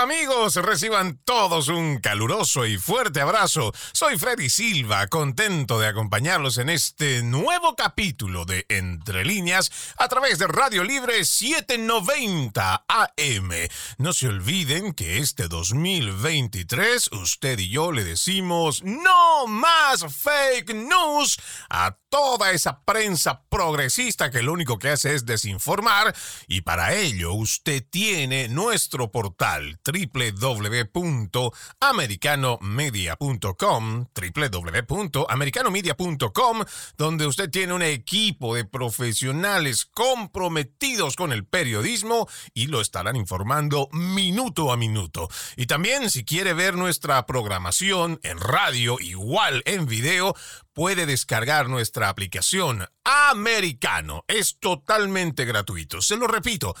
amigos? Reciban todos un caluroso y fuerte abrazo. Soy Freddy Silva, contento de acompañarlos en este nuevo capítulo de Entre líneas a través de Radio Libre 790 AM. No se olviden que este 2023 usted y yo le decimos no más fake news a toda esa prensa progresista que lo único que hace es desinformar y para ello usted tiene nuestro portal www.americanomedia.com www.americanomedia.com donde usted tiene un equipo de profesionales comprometidos con el periodismo y lo estarán informando minuto a minuto. Y también si quiere ver nuestra programación en radio igual en video, puede descargar nuestra aplicación Americano. Es totalmente gratuito. Se lo repito,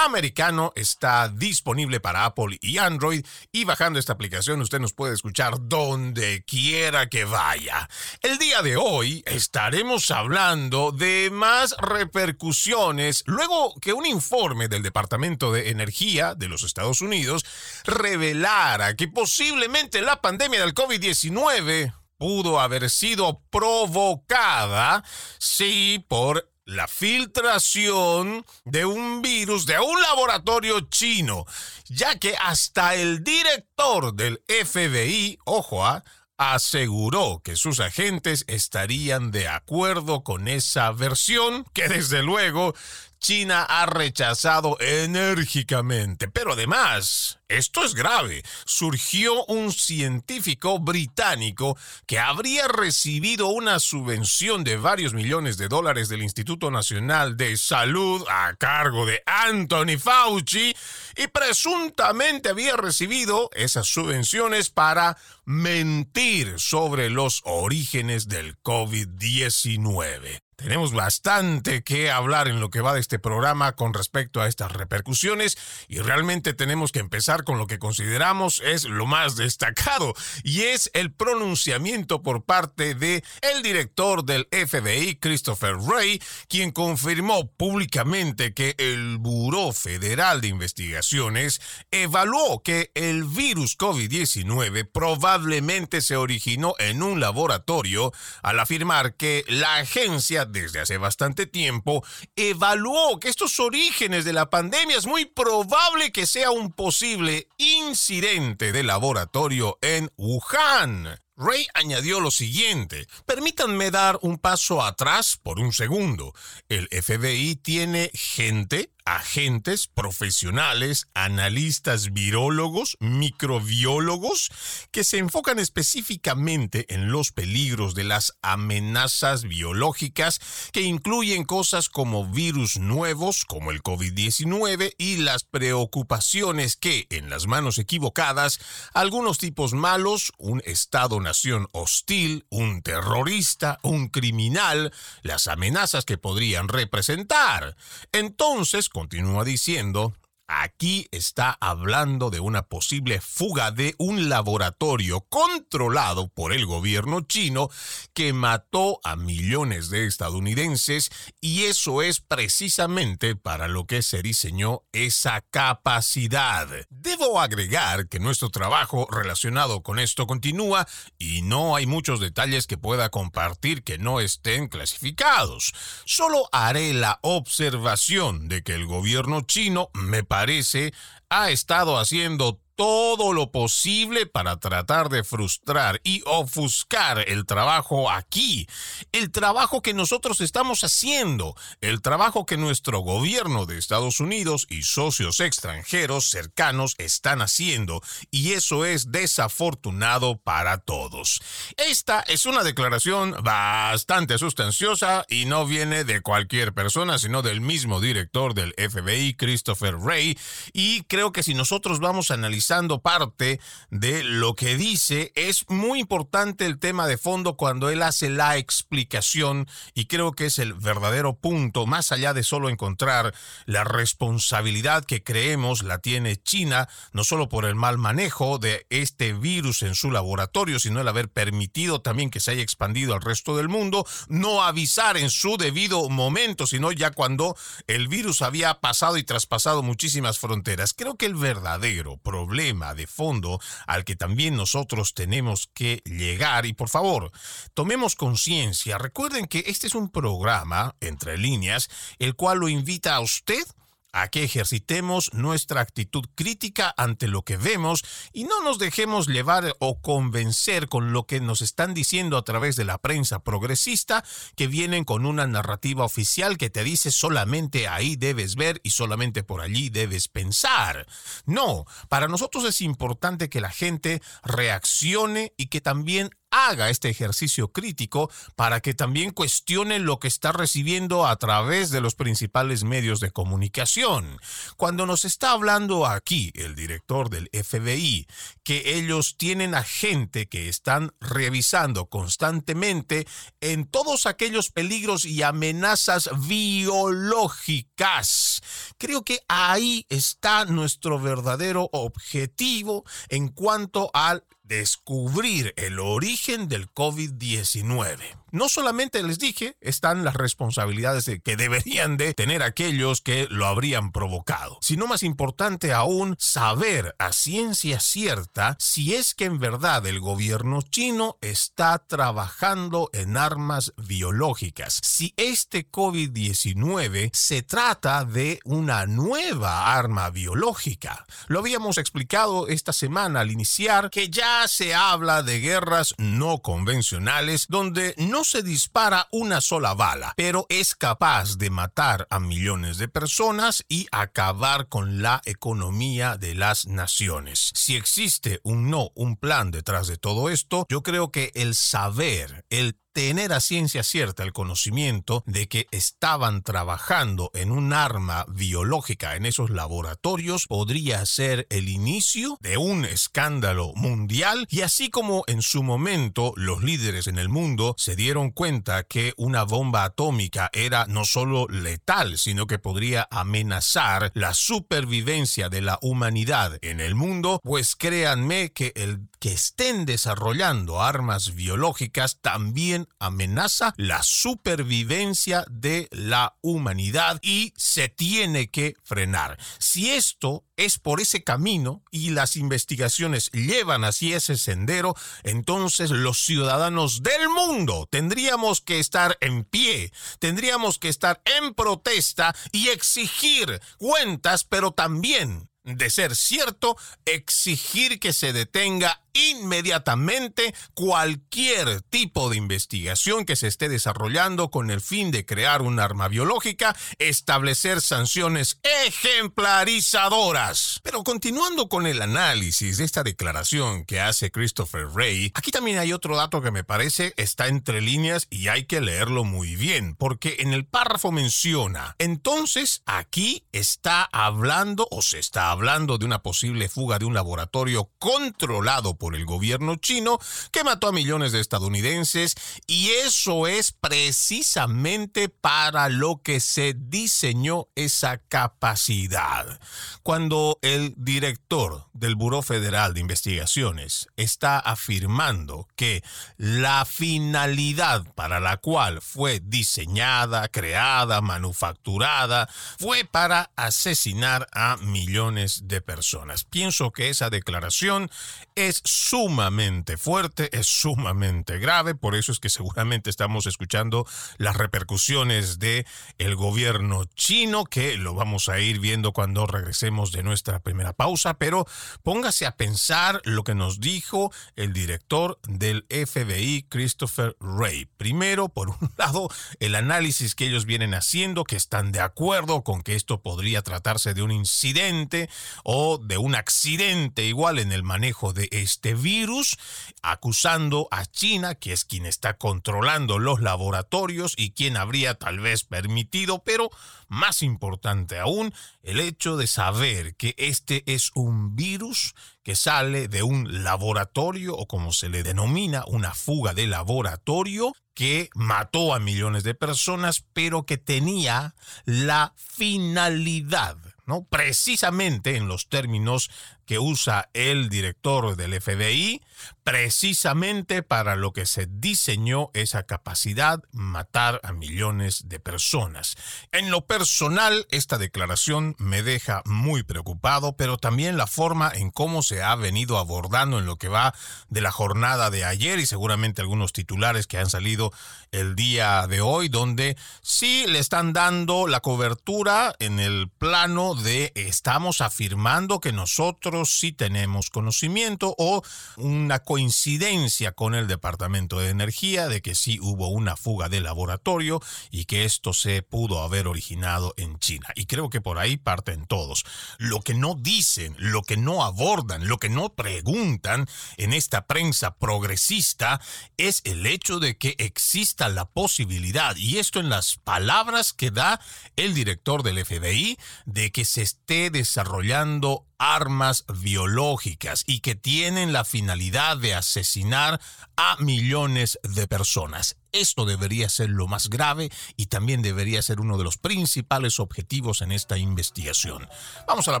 Americano está disponible para Apple y Android y bajando esta aplicación usted nos puede escuchar donde quiera que vaya. El día de hoy estaremos hablando de más repercusiones luego que un informe del Departamento de Energía de los Estados Unidos revelara que posiblemente la pandemia del COVID-19 pudo haber sido provocada, sí, por la filtración de un virus de un laboratorio chino, ya que hasta el director del FBI, ojo, ah, aseguró que sus agentes estarían de acuerdo con esa versión, que desde luego China ha rechazado enérgicamente. Pero además, esto es grave. Surgió un científico británico que habría recibido una subvención de varios millones de dólares del Instituto Nacional de Salud a cargo de Anthony Fauci y presuntamente había recibido esas subvenciones para mentir sobre los orígenes del COVID-19. Tenemos bastante que hablar en lo que va de este programa con respecto a estas repercusiones y realmente tenemos que empezar con lo que consideramos es lo más destacado y es el pronunciamiento por parte de el director del FBI, Christopher Wray, quien confirmó públicamente que el Buró Federal de Investigaciones evaluó que el virus COVID-19 probablemente se originó en un laboratorio al afirmar que la agencia desde hace bastante tiempo, evaluó que estos orígenes de la pandemia es muy probable que sea un posible incidente de laboratorio en Wuhan. Ray añadió lo siguiente, permítanme dar un paso atrás por un segundo. El FBI tiene gente agentes profesionales, analistas virólogos, microbiólogos, que se enfocan específicamente en los peligros de las amenazas biológicas que incluyen cosas como virus nuevos como el COVID-19 y las preocupaciones que, en las manos equivocadas, algunos tipos malos, un Estado-nación hostil, un terrorista, un criminal, las amenazas que podrían representar. Entonces, continúa diciendo, Aquí está hablando de una posible fuga de un laboratorio controlado por el gobierno chino que mató a millones de estadounidenses y eso es precisamente para lo que se diseñó esa capacidad. Debo agregar que nuestro trabajo relacionado con esto continúa y no hay muchos detalles que pueda compartir que no estén clasificados. Solo haré la observación de que el gobierno chino me parece parece, ha estado haciendo todo lo posible para tratar de frustrar y ofuscar el trabajo aquí, el trabajo que nosotros estamos haciendo, el trabajo que nuestro gobierno de Estados Unidos y socios extranjeros cercanos están haciendo, y eso es desafortunado para todos. Esta es una declaración bastante sustanciosa y no viene de cualquier persona, sino del mismo director del FBI, Christopher Wray, y creo que si nosotros vamos a analizar parte de lo que dice. Es muy importante el tema de fondo cuando él hace la explicación y creo que es el verdadero punto, más allá de solo encontrar la responsabilidad que creemos la tiene China, no solo por el mal manejo de este virus en su laboratorio, sino el haber permitido también que se haya expandido al resto del mundo, no avisar en su debido momento, sino ya cuando el virus había pasado y traspasado muchísimas fronteras. Creo que el verdadero problema de fondo al que también nosotros tenemos que llegar. Y por favor, tomemos conciencia. Recuerden que este es un programa, entre líneas, el cual lo invita a usted a que ejercitemos nuestra actitud crítica ante lo que vemos y no nos dejemos llevar o convencer con lo que nos están diciendo a través de la prensa progresista que vienen con una narrativa oficial que te dice solamente ahí debes ver y solamente por allí debes pensar. No, para nosotros es importante que la gente reaccione y que también haga este ejercicio crítico para que también cuestione lo que está recibiendo a través de los principales medios de comunicación. Cuando nos está hablando aquí el director del FBI, que ellos tienen a gente que están revisando constantemente en todos aquellos peligros y amenazas biológicas, creo que ahí está nuestro verdadero objetivo en cuanto al descubrir el origen del COVID-19. No solamente les dije, están las responsabilidades de que deberían de tener aquellos que lo habrían provocado, sino más importante aún, saber a ciencia cierta si es que en verdad el gobierno chino está trabajando en armas biológicas, si este COVID-19 se trata de una nueva arma biológica. Lo habíamos explicado esta semana al iniciar que ya se habla de guerras no convencionales donde no se dispara una sola bala, pero es capaz de matar a millones de personas y acabar con la economía de las naciones. Si existe un no, un plan detrás de todo esto, yo creo que el saber, el tener a ciencia cierta el conocimiento de que estaban trabajando en un arma biológica en esos laboratorios podría ser el inicio de un escándalo mundial. Y así como en su momento los líderes en el mundo se dieron cuenta que una bomba atómica era no solo letal, sino que podría amenazar la supervivencia de la humanidad en el mundo, pues créanme que el que estén desarrollando armas biológicas también amenaza la supervivencia de la humanidad y se tiene que frenar. Si esto es por ese camino y las investigaciones llevan hacia ese sendero, entonces los ciudadanos del mundo tendríamos que estar en pie, tendríamos que estar en protesta y exigir cuentas, pero también de ser cierto, exigir que se detenga inmediatamente cualquier tipo de investigación que se esté desarrollando con el fin de crear un arma biológica, establecer sanciones ejemplarizadoras. Pero continuando con el análisis de esta declaración que hace Christopher Wray, aquí también hay otro dato que me parece está entre líneas y hay que leerlo muy bien, porque en el párrafo menciona, entonces aquí está hablando o se está hablando de una posible fuga de un laboratorio controlado por el gobierno chino que mató a millones de estadounidenses y eso es precisamente para lo que se diseñó esa capacidad. Cuando el director del Buró Federal de Investigaciones está afirmando que la finalidad para la cual fue diseñada, creada, manufacturada, fue para asesinar a millones de personas. Pienso que esa declaración es sumamente fuerte, es sumamente grave, por eso es que seguramente estamos escuchando las repercusiones de el gobierno chino que lo vamos a ir viendo cuando regresemos de nuestra primera pausa, pero póngase a pensar lo que nos dijo el director del FBI Christopher Wray. Primero, por un lado, el análisis que ellos vienen haciendo que están de acuerdo con que esto podría tratarse de un incidente o de un accidente igual en el manejo de este virus, acusando a China, que es quien está controlando los laboratorios y quien habría tal vez permitido, pero más importante aún, el hecho de saber que este es un virus que sale de un laboratorio o como se le denomina, una fuga de laboratorio que mató a millones de personas, pero que tenía la finalidad ¿no? Precisamente en los términos que usa el director del FBI precisamente para lo que se diseñó esa capacidad, matar a millones de personas. En lo personal, esta declaración me deja muy preocupado, pero también la forma en cómo se ha venido abordando en lo que va de la jornada de ayer y seguramente algunos titulares que han salido el día de hoy, donde sí le están dando la cobertura en el plano de estamos afirmando que nosotros sí tenemos conocimiento o una coincidencia con el Departamento de Energía de que sí hubo una fuga de laboratorio y que esto se pudo haber originado en China. Y creo que por ahí parten todos. Lo que no dicen, lo que no abordan, lo que no preguntan en esta prensa progresista es el hecho de que exista la posibilidad, y esto en las palabras que da el director del FBI, de que se esté desarrollando armas biológicas y que tienen la finalidad de asesinar a millones de personas. Esto debería ser lo más grave y también debería ser uno de los principales objetivos en esta investigación. Vamos a la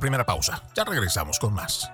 primera pausa. Ya regresamos con más.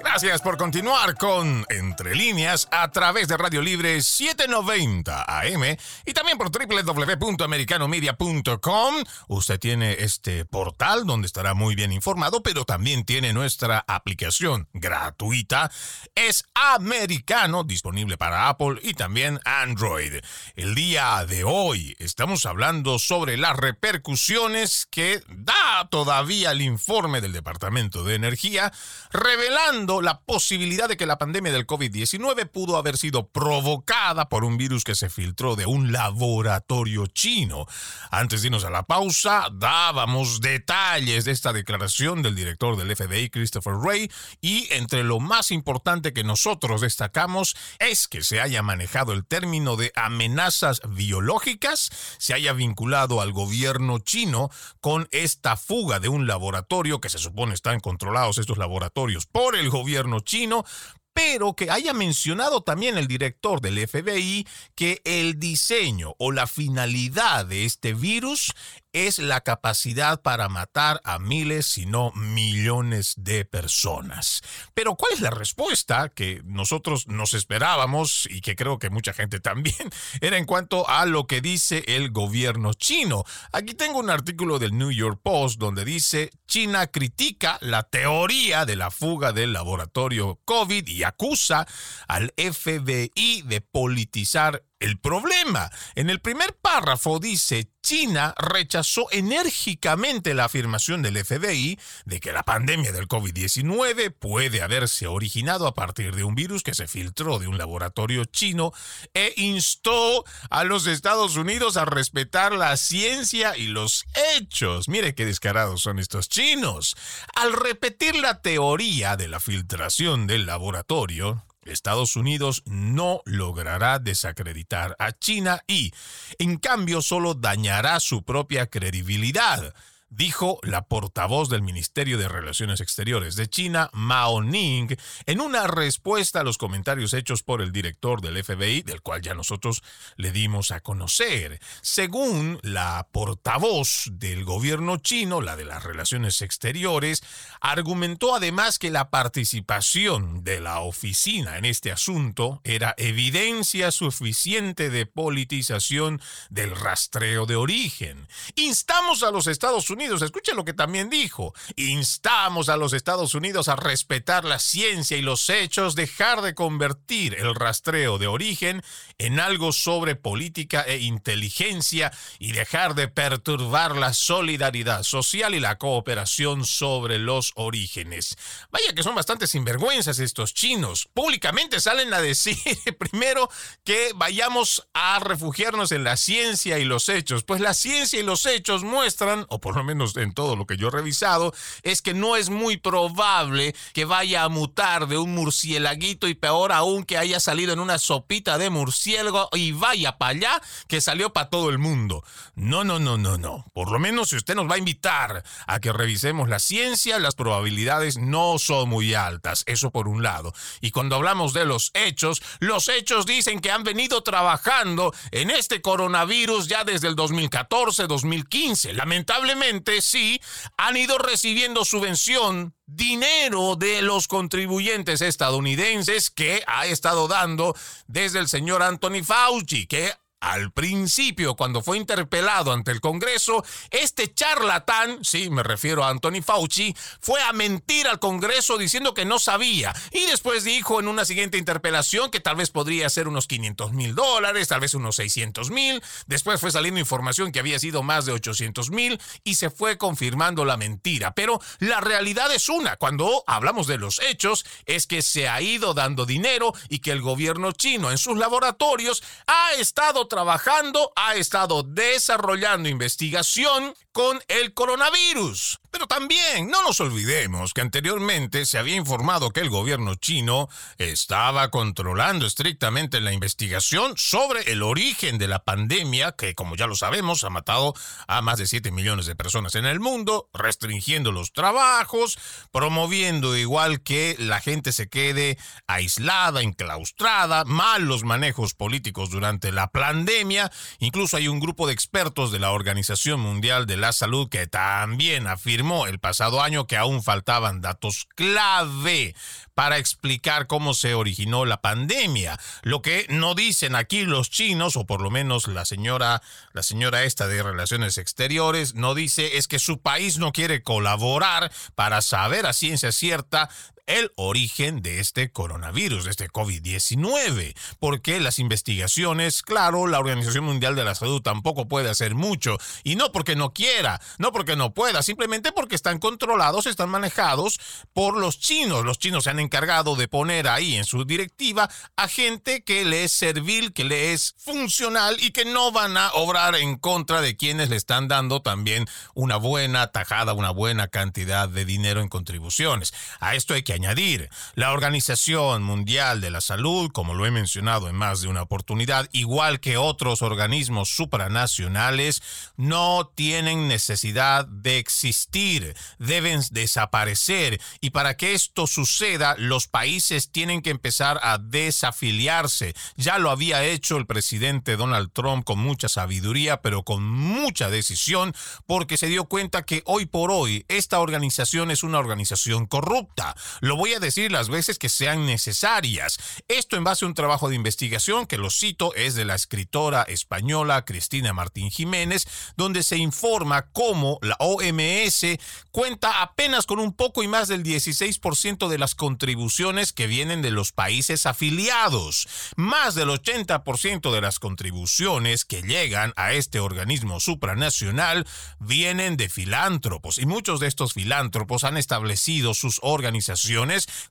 Gracias por continuar con Entre líneas a través de Radio Libre 790 AM y también por www.americanomedia.com. Usted tiene este portal donde estará muy bien informado, pero también tiene nuestra aplicación gratuita. Es americano, disponible para Apple y también Android. El día de hoy estamos hablando sobre las repercusiones que da todavía el informe del Departamento de Energía, revelando la posibilidad de que la pandemia del COVID-19 pudo haber sido provocada por un virus que se filtró de un laboratorio chino. Antes de irnos a la pausa, dábamos detalles de esta declaración del director del FBI, Christopher Wray, y entre lo más importante que nosotros destacamos es que se haya manejado el término de amenazas biológicas, se haya vinculado al gobierno chino con esta fuga de un laboratorio que se supone están controlados estos laboratorios por el gobierno chino, pero que haya mencionado también el director del FBI que el diseño o la finalidad de este virus es la capacidad para matar a miles, si no millones de personas. Pero ¿cuál es la respuesta que nosotros nos esperábamos y que creo que mucha gente también era en cuanto a lo que dice el gobierno chino? Aquí tengo un artículo del New York Post donde dice China critica la teoría de la fuga del laboratorio COVID y acusa al FBI de politizar el problema. En el primer párrafo dice, China rechazó enérgicamente la afirmación del FBI de que la pandemia del COVID-19 puede haberse originado a partir de un virus que se filtró de un laboratorio chino e instó a los Estados Unidos a respetar la ciencia y los hechos. Mire qué descarados son estos chinos. Al repetir la teoría de la filtración del laboratorio, Estados Unidos no logrará desacreditar a China y, en cambio, solo dañará su propia credibilidad dijo la portavoz del Ministerio de Relaciones Exteriores de China, Mao Ning, en una respuesta a los comentarios hechos por el director del FBI, del cual ya nosotros le dimos a conocer. Según la portavoz del gobierno chino, la de las Relaciones Exteriores, argumentó además que la participación de la oficina en este asunto era evidencia suficiente de politización del rastreo de origen. Instamos a los Estados Unidos Escuchen lo que también dijo. Instamos a los Estados Unidos a respetar la ciencia y los hechos, dejar de convertir el rastreo de origen en algo sobre política e inteligencia y dejar de perturbar la solidaridad social y la cooperación sobre los orígenes. Vaya que son bastante sinvergüenzas estos chinos. Públicamente salen a decir primero que vayamos a refugiarnos en la ciencia y los hechos. Pues la ciencia y los hechos muestran, o por lo menos en todo lo que yo he revisado, es que no es muy probable que vaya a mutar de un murcielaguito y peor aún que haya salido en una sopita de murciélago y vaya para allá que salió para todo el mundo. No, no, no, no, no. Por lo menos si usted nos va a invitar a que revisemos la ciencia, las probabilidades no son muy altas. Eso por un lado. Y cuando hablamos de los hechos, los hechos dicen que han venido trabajando en este coronavirus ya desde el 2014, 2015. Lamentablemente, sí, han ido recibiendo subvención dinero de los contribuyentes estadounidenses que ha estado dando desde el señor Anthony Fauci, que al principio, cuando fue interpelado ante el Congreso, este charlatán, sí, me refiero a Anthony Fauci, fue a mentir al Congreso diciendo que no sabía. Y después dijo en una siguiente interpelación que tal vez podría ser unos 500 mil dólares, tal vez unos 600 mil. Después fue saliendo información que había sido más de 800 mil y se fue confirmando la mentira. Pero la realidad es una. Cuando hablamos de los hechos, es que se ha ido dando dinero y que el gobierno chino en sus laboratorios ha estado trabajando, ha estado desarrollando investigación con el coronavirus. Pero también no nos olvidemos que anteriormente se había informado que el gobierno chino estaba controlando estrictamente la investigación sobre el origen de la pandemia, que como ya lo sabemos ha matado a más de 7 millones de personas en el mundo, restringiendo los trabajos, promoviendo igual que la gente se quede aislada, enclaustrada, malos manejos políticos durante la pandemia. Incluso hay un grupo de expertos de la Organización Mundial de la Salud que también afirma el pasado año que aún faltaban datos clave para explicar cómo se originó la pandemia. Lo que no dicen aquí los chinos, o por lo menos la señora, la señora esta de Relaciones Exteriores, no dice es que su país no quiere colaborar para saber a ciencia cierta el origen de este coronavirus, de este COVID-19, porque las investigaciones, claro, la Organización Mundial de la Salud tampoco puede hacer mucho, y no porque no quiera, no porque no pueda, simplemente porque están controlados, están manejados por los chinos. Los chinos se han encargado de poner ahí en su directiva a gente que le es servil, que le es funcional y que no van a obrar en contra de quienes le están dando también una buena tajada, una buena cantidad de dinero en contribuciones. A esto hay que añadir, la Organización Mundial de la Salud, como lo he mencionado en más de una oportunidad, igual que otros organismos supranacionales, no tienen necesidad de existir, deben desaparecer. Y para que esto suceda, los países tienen que empezar a desafiliarse. Ya lo había hecho el presidente Donald Trump con mucha sabiduría, pero con mucha decisión, porque se dio cuenta que hoy por hoy esta organización es una organización corrupta. Lo voy a decir las veces que sean necesarias. Esto en base a un trabajo de investigación que lo cito es de la escritora española Cristina Martín Jiménez, donde se informa cómo la OMS cuenta apenas con un poco y más del 16% de las contribuciones que vienen de los países afiliados. Más del 80% de las contribuciones que llegan a este organismo supranacional vienen de filántropos y muchos de estos filántropos han establecido sus organizaciones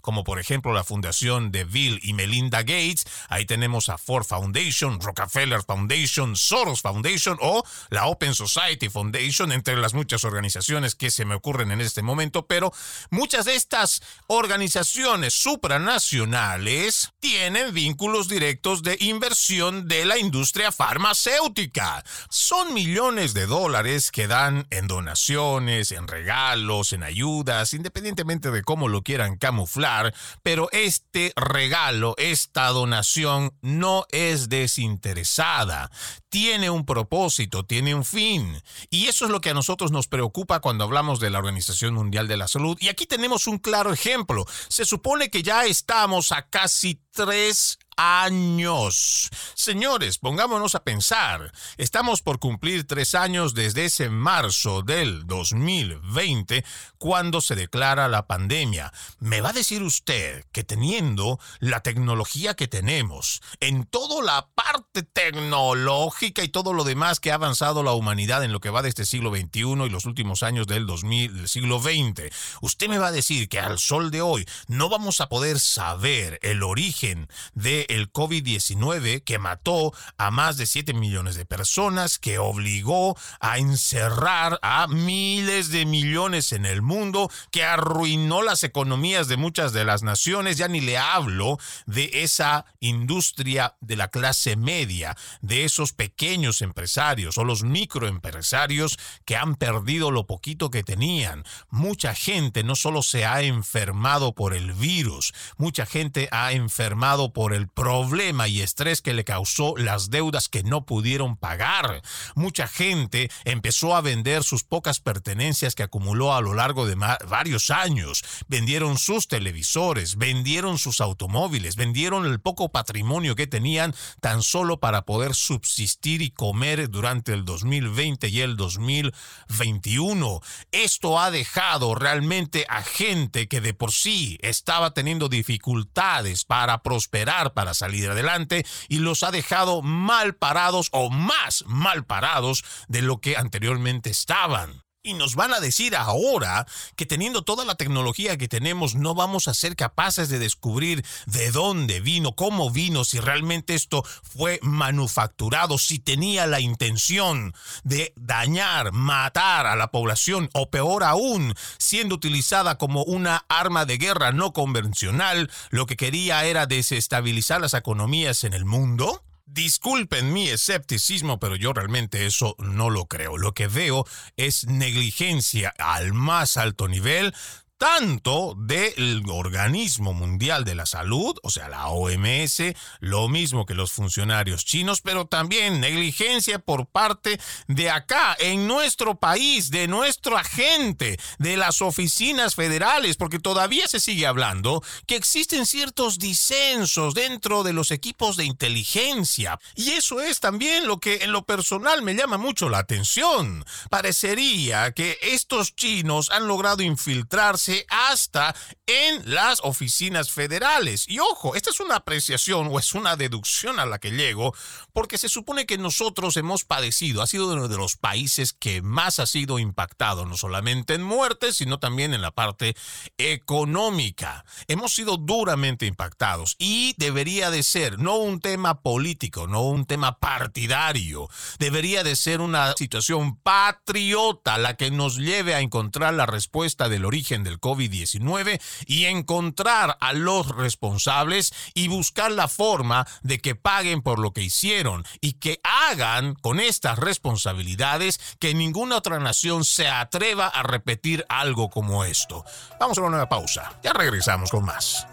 como por ejemplo la fundación de Bill y Melinda Gates. Ahí tenemos a Ford Foundation, Rockefeller Foundation, Soros Foundation o la Open Society Foundation, entre las muchas organizaciones que se me ocurren en este momento, pero muchas de estas organizaciones supranacionales tienen vínculos directos de inversión de la industria farmacéutica. Son millones de dólares que dan en donaciones, en regalos, en ayudas, independientemente de cómo lo quieran camuflar, pero este regalo, esta donación no es desinteresada. Tiene un propósito, tiene un fin. Y eso es lo que a nosotros nos preocupa cuando hablamos de la Organización Mundial de la Salud. Y aquí tenemos un claro ejemplo. Se supone que ya estamos a casi tres años. Señores, pongámonos a pensar. Estamos por cumplir tres años desde ese marzo del 2020, cuando se declara la pandemia. ¿Me va a decir usted que teniendo la tecnología que tenemos, en toda la parte tecnológica y todo lo demás que ha avanzado la humanidad en lo que va de este siglo XXI y los últimos años del, 2000, del siglo XX, usted me va a decir que al sol de hoy no vamos a poder saber el origen de el COVID-19 que mató a más de 7 millones de personas, que obligó a encerrar a miles de millones en el mundo, que arruinó las economías de muchas de las naciones. Ya ni le hablo de esa industria de la clase media, de esos pequeños empresarios o los microempresarios que han perdido lo poquito que tenían. Mucha gente no solo se ha enfermado por el virus, mucha gente ha enfermado por el problema y estrés que le causó las deudas que no pudieron pagar. Mucha gente empezó a vender sus pocas pertenencias que acumuló a lo largo de varios años. Vendieron sus televisores, vendieron sus automóviles, vendieron el poco patrimonio que tenían tan solo para poder subsistir y comer durante el 2020 y el 2021. Esto ha dejado realmente a gente que de por sí estaba teniendo dificultades para prosperar, para salir adelante, y los ha dejado mal parados o más mal parados de lo que anteriormente estaban. Y nos van a decir ahora que teniendo toda la tecnología que tenemos no vamos a ser capaces de descubrir de dónde vino, cómo vino, si realmente esto fue manufacturado, si tenía la intención de dañar, matar a la población o peor aún, siendo utilizada como una arma de guerra no convencional, lo que quería era desestabilizar las economías en el mundo. Disculpen mi escepticismo, pero yo realmente eso no lo creo. Lo que veo es negligencia al más alto nivel tanto del Organismo Mundial de la Salud, o sea, la OMS, lo mismo que los funcionarios chinos, pero también negligencia por parte de acá, en nuestro país, de nuestra gente, de las oficinas federales, porque todavía se sigue hablando que existen ciertos disensos dentro de los equipos de inteligencia. Y eso es también lo que en lo personal me llama mucho la atención. Parecería que estos chinos han logrado infiltrarse hasta en las oficinas federales. Y ojo, esta es una apreciación o es una deducción a la que llego, porque se supone que nosotros hemos padecido, ha sido uno de los países que más ha sido impactado, no solamente en muertes, sino también en la parte económica. Hemos sido duramente impactados y debería de ser no un tema político, no un tema partidario, debería de ser una situación patriota la que nos lleve a encontrar la respuesta del origen del COVID-19 y encontrar a los responsables y buscar la forma de que paguen por lo que hicieron y que hagan con estas responsabilidades que ninguna otra nación se atreva a repetir algo como esto. Vamos a una nueva pausa. Ya regresamos con más.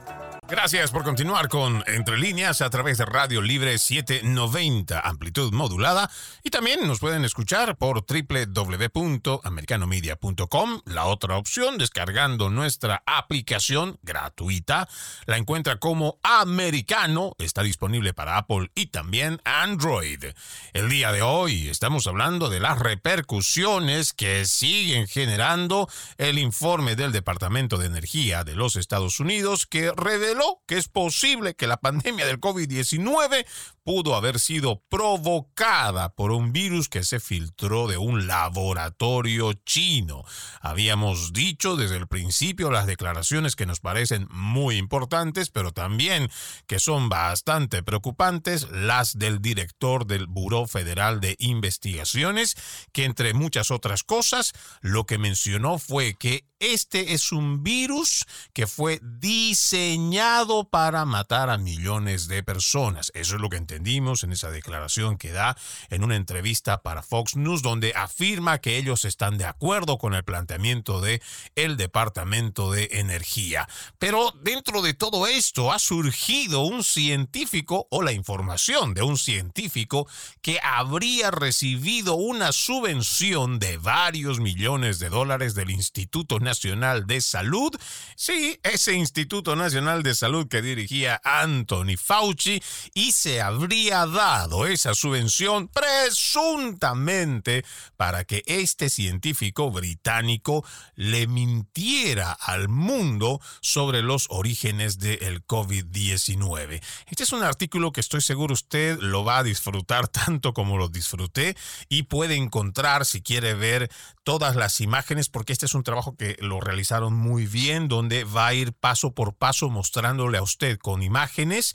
Gracias por continuar con Entre Líneas a través de Radio Libre 790, amplitud modulada. Y también nos pueden escuchar por www.americanomedia.com. La otra opción, descargando nuestra aplicación gratuita, la encuentra como Americano. Está disponible para Apple y también Android. El día de hoy estamos hablando de las repercusiones que siguen generando el informe del Departamento de Energía de los Estados Unidos que revela que es posible que la pandemia del COVID-19 pudo haber sido provocada por un virus que se filtró de un laboratorio chino. Habíamos dicho desde el principio las declaraciones que nos parecen muy importantes, pero también que son bastante preocupantes, las del director del Buró Federal de Investigaciones, que entre muchas otras cosas, lo que mencionó fue que este es un virus que fue diseñado para matar a millones de personas. Eso es lo que entendimos en esa declaración que da en una entrevista para Fox News donde afirma que ellos están de acuerdo con el planteamiento de el Departamento de Energía. Pero dentro de todo esto ha surgido un científico o la información de un científico que habría recibido una subvención de varios millones de dólares del Instituto Nacional de Salud. Sí, ese Instituto Nacional de Salud que dirigía Anthony Fauci y se habría dado esa subvención presuntamente para que este científico británico le mintiera al mundo sobre los orígenes del COVID-19. Este es un artículo que estoy seguro usted lo va a disfrutar tanto como lo disfruté y puede encontrar si quiere ver todas las imágenes porque este es un trabajo que lo realizaron muy bien, donde va a ir paso por paso mostrándole a usted con imágenes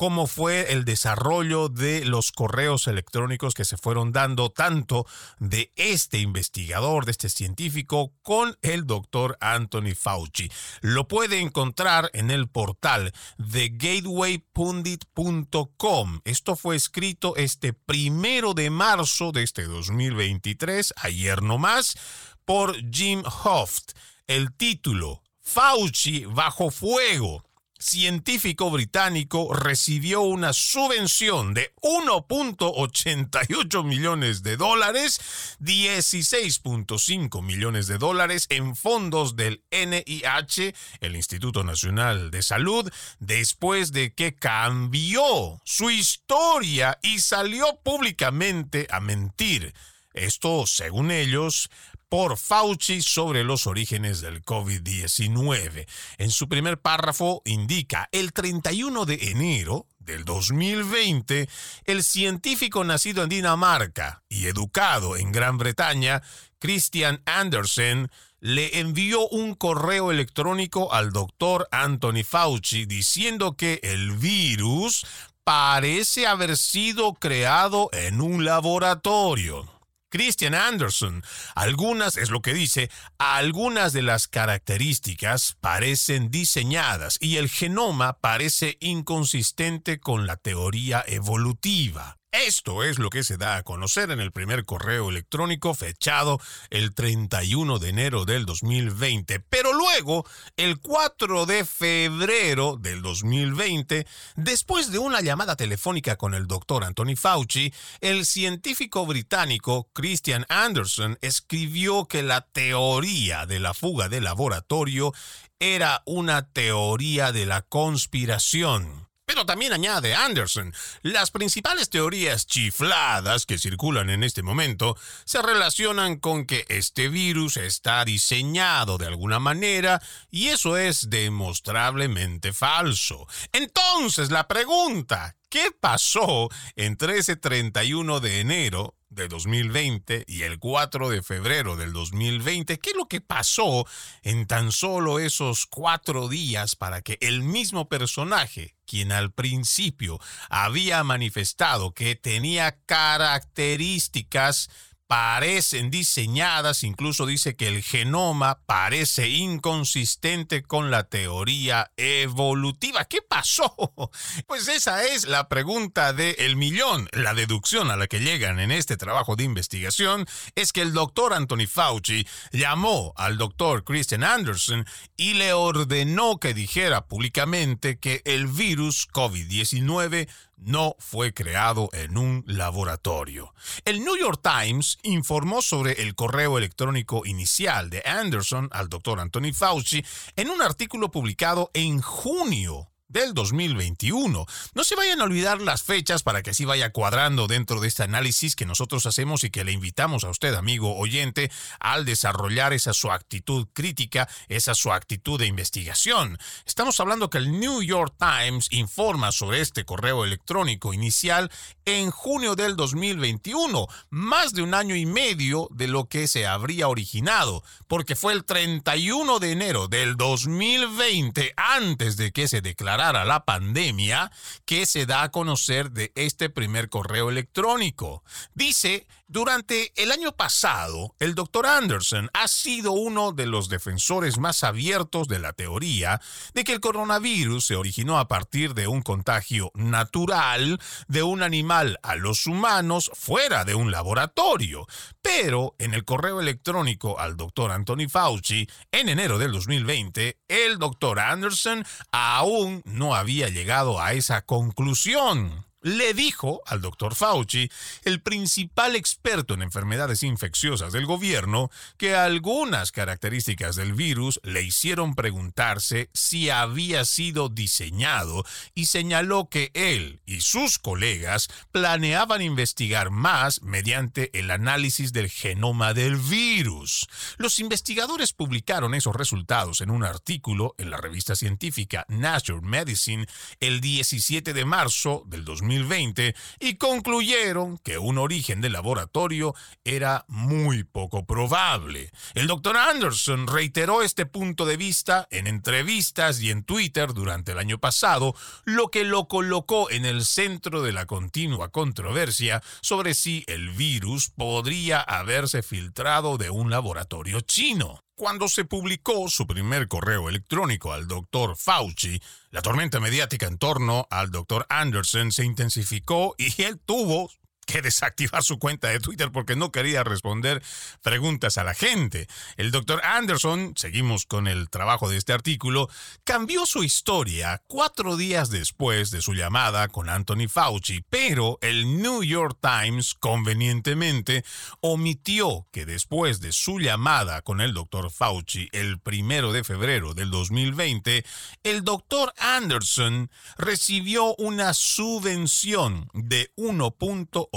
cómo fue el desarrollo de los correos electrónicos que se fueron dando tanto de este investigador, de este científico, con el doctor Anthony Fauci. Lo puede encontrar en el portal de gatewaypundit.com. Esto fue escrito este primero de marzo de este 2023, ayer nomás, por Jim Hoft. El título, Fauci bajo fuego científico británico recibió una subvención de 1.88 millones de dólares, 16.5 millones de dólares en fondos del NIH, el Instituto Nacional de Salud, después de que cambió su historia y salió públicamente a mentir. Esto, según ellos, por Fauci sobre los orígenes del COVID-19. En su primer párrafo indica, el 31 de enero del 2020, el científico nacido en Dinamarca y educado en Gran Bretaña, Christian Andersen, le envió un correo electrónico al doctor Anthony Fauci diciendo que el virus parece haber sido creado en un laboratorio. Christian Anderson. Algunas, es lo que dice, algunas de las características parecen diseñadas y el genoma parece inconsistente con la teoría evolutiva. Esto es lo que se da a conocer en el primer correo electrónico fechado el 31 de enero del 2020. Pero luego, el 4 de febrero del 2020, después de una llamada telefónica con el doctor Anthony Fauci, el científico británico Christian Anderson escribió que la teoría de la fuga de laboratorio era una teoría de la conspiración. Pero también añade Anderson, las principales teorías chifladas que circulan en este momento se relacionan con que este virus está diseñado de alguna manera y eso es demostrablemente falso. Entonces la pregunta, ¿qué pasó entre ese 31 de enero de 2020 y el 4 de febrero del 2020. ¿Qué es lo que pasó en tan solo esos cuatro días para que el mismo personaje, quien al principio había manifestado que tenía características parecen diseñadas, incluso dice que el genoma parece inconsistente con la teoría evolutiva. ¿Qué pasó? Pues esa es la pregunta del el millón. La deducción a la que llegan en este trabajo de investigación es que el doctor Anthony Fauci llamó al doctor Christian Anderson y le ordenó que dijera públicamente que el virus COVID-19 no fue creado en un laboratorio. El New York Times informó sobre el correo electrónico inicial de Anderson al doctor Anthony Fauci en un artículo publicado en junio del 2021. No se vayan a olvidar las fechas para que así vaya cuadrando dentro de este análisis que nosotros hacemos y que le invitamos a usted, amigo oyente, al desarrollar esa su actitud crítica, esa su actitud de investigación. Estamos hablando que el New York Times informa sobre este correo electrónico inicial en junio del 2021, más de un año y medio de lo que se habría originado, porque fue el 31 de enero del 2020, antes de que se declarara a la pandemia que se da a conocer de este primer correo electrónico. Dice, durante el año pasado, el doctor Anderson ha sido uno de los defensores más abiertos de la teoría de que el coronavirus se originó a partir de un contagio natural de un animal a los humanos fuera de un laboratorio. Pero en el correo electrónico al doctor Anthony Fauci, en enero del 2020, el doctor Anderson aún no había llegado a esa conclusión le dijo al doctor Fauci, el principal experto en enfermedades infecciosas del gobierno, que algunas características del virus le hicieron preguntarse si había sido diseñado y señaló que él y sus colegas planeaban investigar más mediante el análisis del genoma del virus. Los investigadores publicaron esos resultados en un artículo en la revista científica Nature Medicine el 17 de marzo del 2020 2020 y concluyeron que un origen de laboratorio era muy poco probable. El doctor Anderson reiteró este punto de vista en entrevistas y en Twitter durante el año pasado, lo que lo colocó en el centro de la continua controversia sobre si el virus podría haberse filtrado de un laboratorio chino. Cuando se publicó su primer correo electrónico al doctor Fauci, la tormenta mediática en torno al doctor Anderson se intensificó y él tuvo que desactivar su cuenta de Twitter porque no quería responder preguntas a la gente. El doctor Anderson, seguimos con el trabajo de este artículo, cambió su historia cuatro días después de su llamada con Anthony Fauci, pero el New York Times convenientemente omitió que después de su llamada con el doctor Fauci el primero de febrero del 2020, el doctor Anderson recibió una subvención de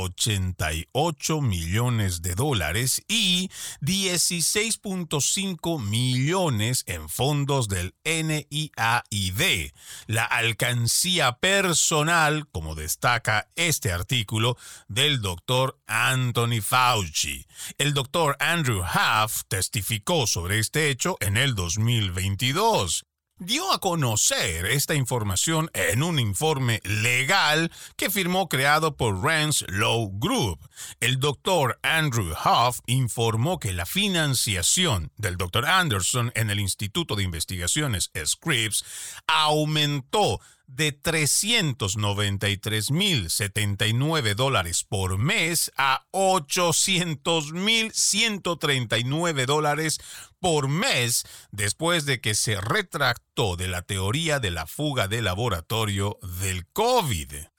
1.88 millones de dólares y 16.5 millones en fondos del NIAID, la alcancía personal, como destaca este artículo, del doctor Anthony Fauci. El doctor Andrew Huff testificó sobre este hecho en el 2022 dio a conocer esta información en un informe legal que firmó creado por Rance Law Group. El doctor Andrew Huff informó que la financiación del doctor Anderson en el Instituto de Investigaciones Scripps aumentó de 393.079 dólares por mes a 800.139 dólares por mes después de que se retractó de la teoría de la fuga de laboratorio del COVID.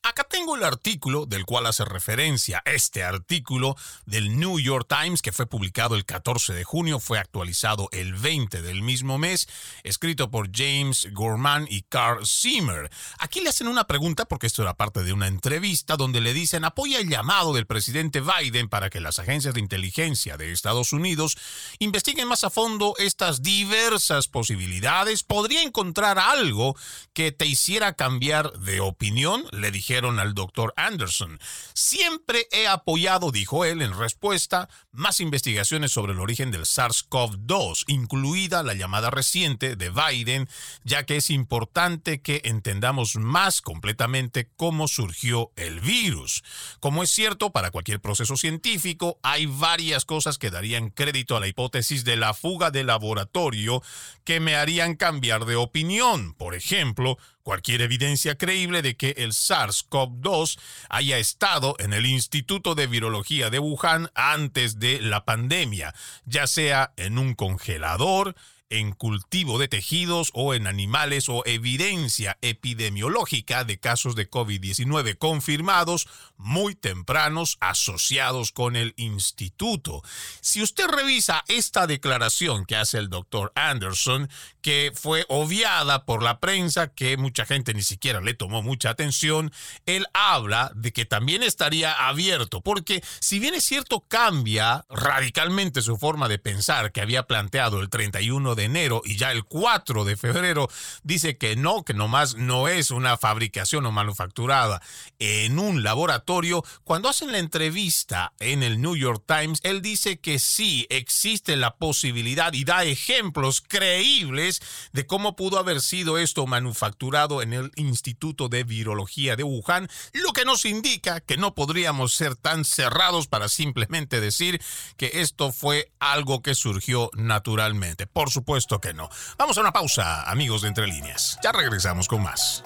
Tengo el artículo del cual hace referencia. Este artículo del New York Times que fue publicado el 14 de junio, fue actualizado el 20 del mismo mes, escrito por James Gorman y Carl Zimmer. Aquí le hacen una pregunta porque esto era parte de una entrevista donde le dicen apoya el llamado del presidente Biden para que las agencias de inteligencia de Estados Unidos investiguen más a fondo estas diversas posibilidades. ¿Podría encontrar algo que te hiciera cambiar de opinión? Le dije al doctor Anderson. Siempre he apoyado, dijo él en respuesta, más investigaciones sobre el origen del SARS-CoV-2, incluida la llamada reciente de Biden, ya que es importante que entendamos más completamente cómo surgió el virus. Como es cierto, para cualquier proceso científico hay varias cosas que darían crédito a la hipótesis de la fuga de laboratorio que me harían cambiar de opinión. Por ejemplo, cualquier evidencia creíble de que el SARS-CoV-2 haya estado en el Instituto de Virología de Wuhan antes de la pandemia, ya sea en un congelador, en cultivo de tejidos o en animales o evidencia epidemiológica de casos de COVID-19 confirmados muy tempranos asociados con el instituto. Si usted revisa esta declaración que hace el doctor Anderson, que fue obviada por la prensa, que mucha gente ni siquiera le tomó mucha atención, él habla de que también estaría abierto, porque si bien es cierto cambia radicalmente su forma de pensar que había planteado el 31 de enero y ya el 4 de febrero dice que no, que nomás no es una fabricación o manufacturada en un laboratorio. Cuando hacen la entrevista en el New York Times, él dice que sí existe la posibilidad y da ejemplos creíbles de cómo pudo haber sido esto manufacturado en el Instituto de Virología de Wuhan, lo que nos indica que no podríamos ser tan cerrados para simplemente decir que esto fue algo que surgió naturalmente. Por supuesto que no. Vamos a una pausa, amigos de Entre Líneas. Ya regresamos con más.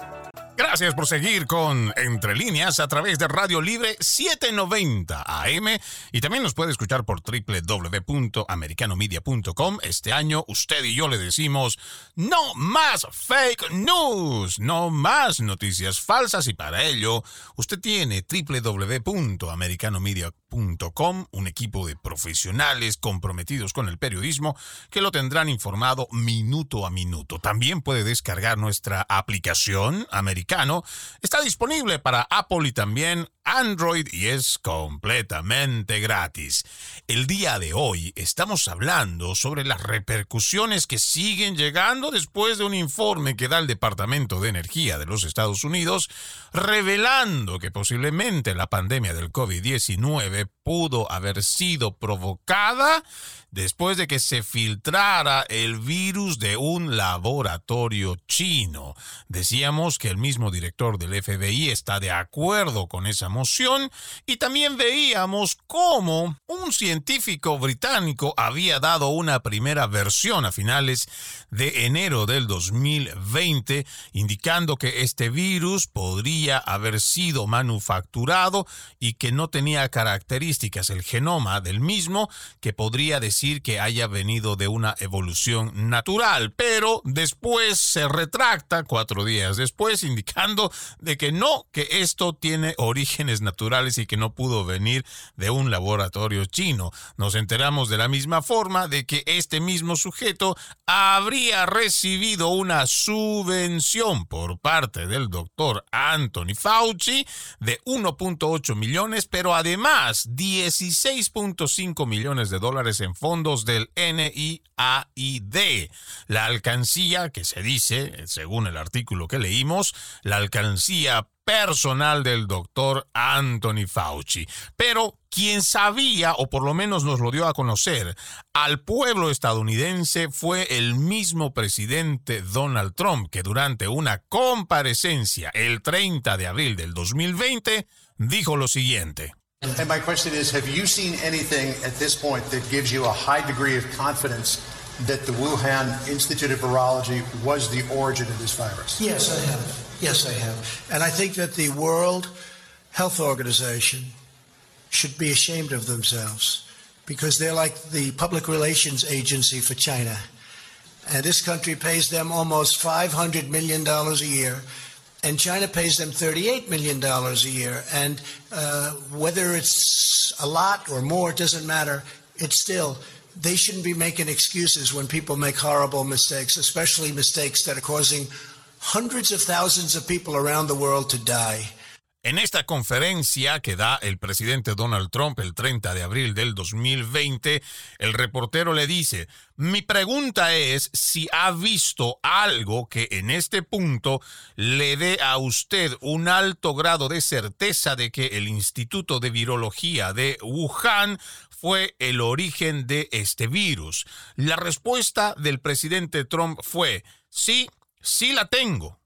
Gracias por seguir con Entre Líneas a través de Radio Libre 790 AM y también nos puede escuchar por www.americanomedia.com. Este año usted y yo le decimos no más fake news, no más noticias falsas y para ello usted tiene www.americanomedia.com, un equipo de profesionales comprometidos con el periodismo que lo tendrán informado minuto a minuto. También puede descargar nuestra aplicación americana está disponible para Apple y también Android y es completamente gratis. El día de hoy estamos hablando sobre las repercusiones que siguen llegando después de un informe que da el Departamento de Energía de los Estados Unidos revelando que posiblemente la pandemia del COVID-19 pudo haber sido provocada después de que se filtrara el virus de un laboratorio chino. Decíamos que el mismo director del FBI está de acuerdo con esa moción y también veíamos cómo un científico británico había dado una primera versión a finales de enero del 2020 indicando que este virus podría haber sido manufacturado y que no tenía características el genoma del mismo que podría decir que haya venido de una evolución natural, pero después se retracta cuatro días después, indicando de que no, que esto tiene orígenes naturales y que no pudo venir de un laboratorio chino. Nos enteramos de la misma forma de que este mismo sujeto habría recibido una subvención por parte del doctor Anthony Fauci de 1.8 millones, pero además 16.5 millones de dólares en fondos del NIAID. La alcancía, que se dice, según el artículo que leímos, la alcancía personal del doctor Anthony Fauci. Pero quien sabía, o por lo menos nos lo dio a conocer, al pueblo estadounidense fue el mismo presidente Donald Trump, que durante una comparecencia el 30 de abril del 2020 dijo lo siguiente. And my question is Have you seen anything at this point that gives you a high degree of confidence that the Wuhan Institute of Virology was the origin of this virus? Yes, I have. Yes, I have. And I think that the World Health Organization should be ashamed of themselves because they're like the public relations agency for China. And this country pays them almost $500 million a year and China pays them $38 million a year. And uh, whether it's a lot or more, it doesn't matter. It's still, they shouldn't be making excuses when people make horrible mistakes, especially mistakes that are causing hundreds of thousands of people around the world to die. En esta conferencia que da el presidente Donald Trump el 30 de abril del 2020, el reportero le dice, mi pregunta es si ha visto algo que en este punto le dé a usted un alto grado de certeza de que el Instituto de Virología de Wuhan fue el origen de este virus. La respuesta del presidente Trump fue, sí, sí la tengo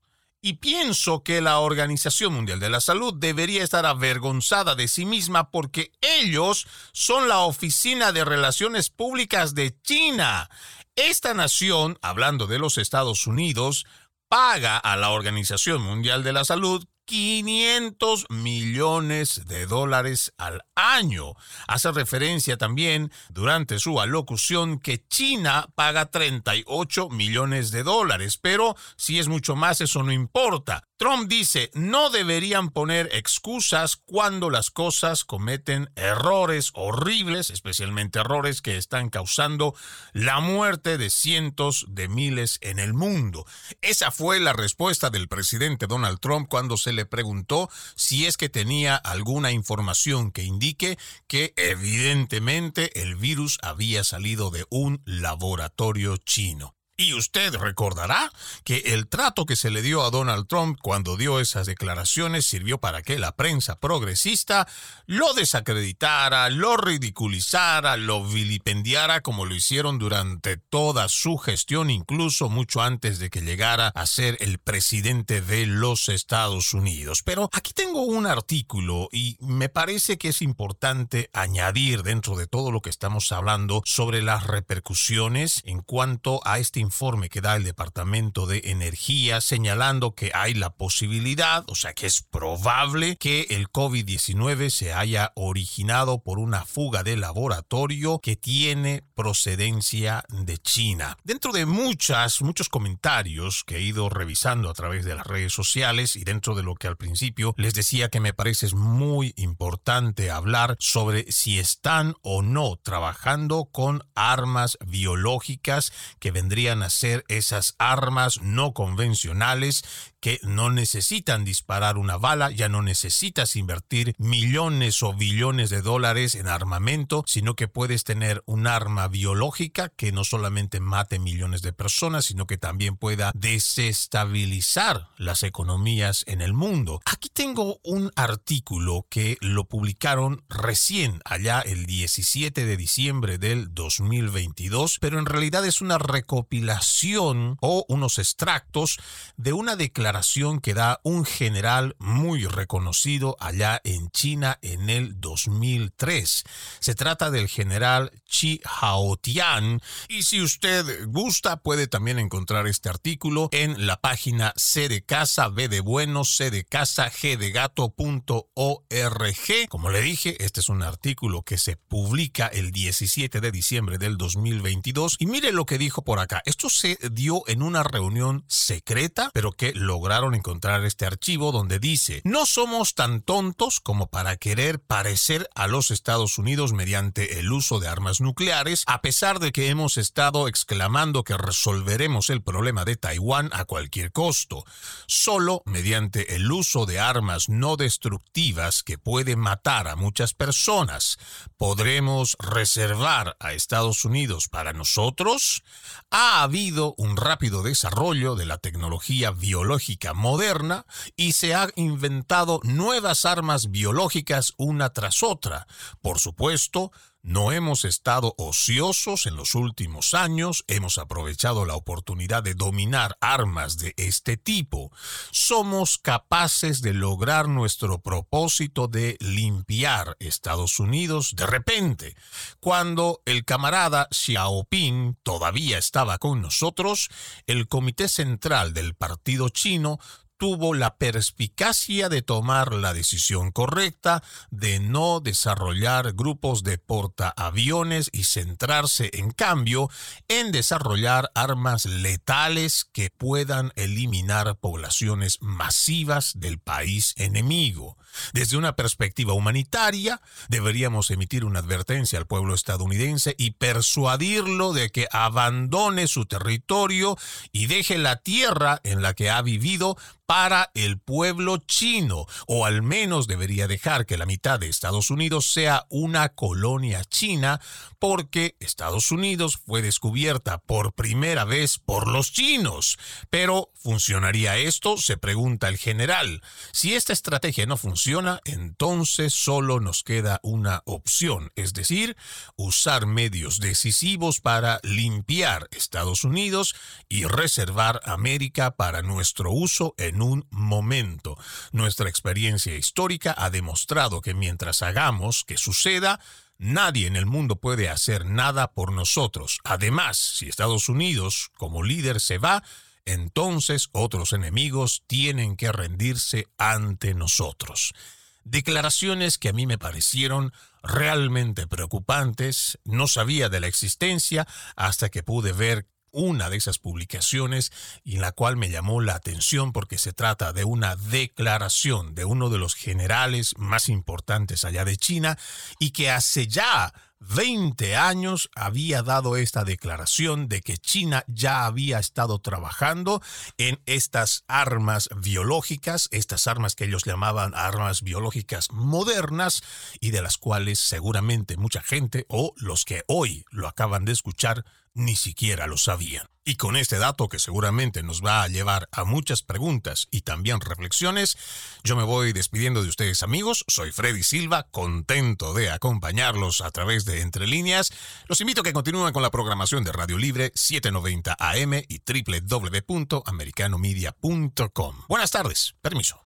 y pienso que la Organización Mundial de la Salud debería estar avergonzada de sí misma porque ellos son la Oficina de Relaciones Públicas de China. Esta nación, hablando de los Estados Unidos, paga a la Organización Mundial de la Salud 500 millones de dólares al año. Hace referencia también durante su alocución que China paga 38 millones de dólares, pero si es mucho más eso no importa. Trump dice, no deberían poner excusas cuando las cosas cometen errores horribles, especialmente errores que están causando la muerte de cientos de miles en el mundo. Esa fue la respuesta del presidente Donald Trump cuando se le preguntó si es que tenía alguna información que indique que evidentemente el virus había salido de un laboratorio chino. Y usted recordará que el trato que se le dio a Donald Trump cuando dio esas declaraciones sirvió para que la prensa progresista lo desacreditara, lo ridiculizara, lo vilipendiara como lo hicieron durante toda su gestión, incluso mucho antes de que llegara a ser el presidente de los Estados Unidos. Pero aquí tengo un artículo y me parece que es importante añadir dentro de todo lo que estamos hablando sobre las repercusiones en cuanto a este informe que da el Departamento de Energía señalando que hay la posibilidad, o sea que es probable que el COVID-19 se haya originado por una fuga de laboratorio que tiene procedencia de China. Dentro de muchas, muchos comentarios que he ido revisando a través de las redes sociales y dentro de lo que al principio les decía que me parece es muy importante hablar sobre si están o no trabajando con armas biológicas que vendrían a ser esas armas no convencionales que no necesitan disparar una bala, ya no necesitas invertir millones o billones de dólares en armamento, sino que puedes tener un arma biológica que no solamente mate millones de personas, sino que también pueda desestabilizar las economías en el mundo. Aquí tengo un artículo que lo publicaron recién, allá el 17 de diciembre del 2022, pero en realidad es una recopilación o unos extractos de una declaración que da un general muy reconocido allá en China en el 2003. Se trata del general Chi Haotian y si usted gusta puede también encontrar este artículo en la página C de casa, B de bueno, C de casa, G de gato.org. Como le dije, este es un artículo que se publica el 17 de diciembre del 2022 y mire lo que dijo por acá. Esto se dio en una reunión secreta, pero que lograron encontrar este archivo donde dice, no somos tan tontos como para querer parecer a los Estados Unidos mediante el uso de armas nucleares, a pesar de que hemos estado exclamando que resolveremos el problema de Taiwán a cualquier costo. Solo mediante el uso de armas no destructivas que puede matar a muchas personas podremos reservar a Estados Unidos para nosotros. Ha habido un rápido desarrollo de la tecnología biológica moderna y se han inventado nuevas armas biológicas una tras otra. Por supuesto, no hemos estado ociosos en los últimos años, hemos aprovechado la oportunidad de dominar armas de este tipo. Somos capaces de lograr nuestro propósito de limpiar Estados Unidos de repente. Cuando el camarada Xiaoping todavía estaba con nosotros, el Comité Central del Partido Chino tuvo la perspicacia de tomar la decisión correcta de no desarrollar grupos de portaaviones y centrarse en cambio en desarrollar armas letales que puedan eliminar poblaciones masivas del país enemigo. Desde una perspectiva humanitaria, deberíamos emitir una advertencia al pueblo estadounidense y persuadirlo de que abandone su territorio y deje la tierra en la que ha vivido para el pueblo chino, o al menos debería dejar que la mitad de Estados Unidos sea una colonia china, porque Estados Unidos fue descubierta por primera vez por los chinos. Pero, ¿funcionaría esto? se pregunta el general. Si esta estrategia no entonces solo nos queda una opción, es decir, usar medios decisivos para limpiar Estados Unidos y reservar América para nuestro uso en un momento. Nuestra experiencia histórica ha demostrado que mientras hagamos que suceda, Nadie en el mundo puede hacer nada por nosotros. Además, si Estados Unidos como líder se va, entonces otros enemigos tienen que rendirse ante nosotros. Declaraciones que a mí me parecieron realmente preocupantes, no sabía de la existencia hasta que pude ver una de esas publicaciones y la cual me llamó la atención porque se trata de una declaración de uno de los generales más importantes allá de China y que hace ya 20 años había dado esta declaración de que China ya había estado trabajando en estas armas biológicas, estas armas que ellos llamaban armas biológicas modernas y de las cuales seguramente mucha gente o los que hoy lo acaban de escuchar ni siquiera lo sabían. Y con este dato que seguramente nos va a llevar a muchas preguntas y también reflexiones, yo me voy despidiendo de ustedes amigos, soy Freddy Silva, contento de acompañarlos a través de Entre Líneas. Los invito a que continúen con la programación de Radio Libre 790 AM y www.americanomedia.com. Buenas tardes, permiso.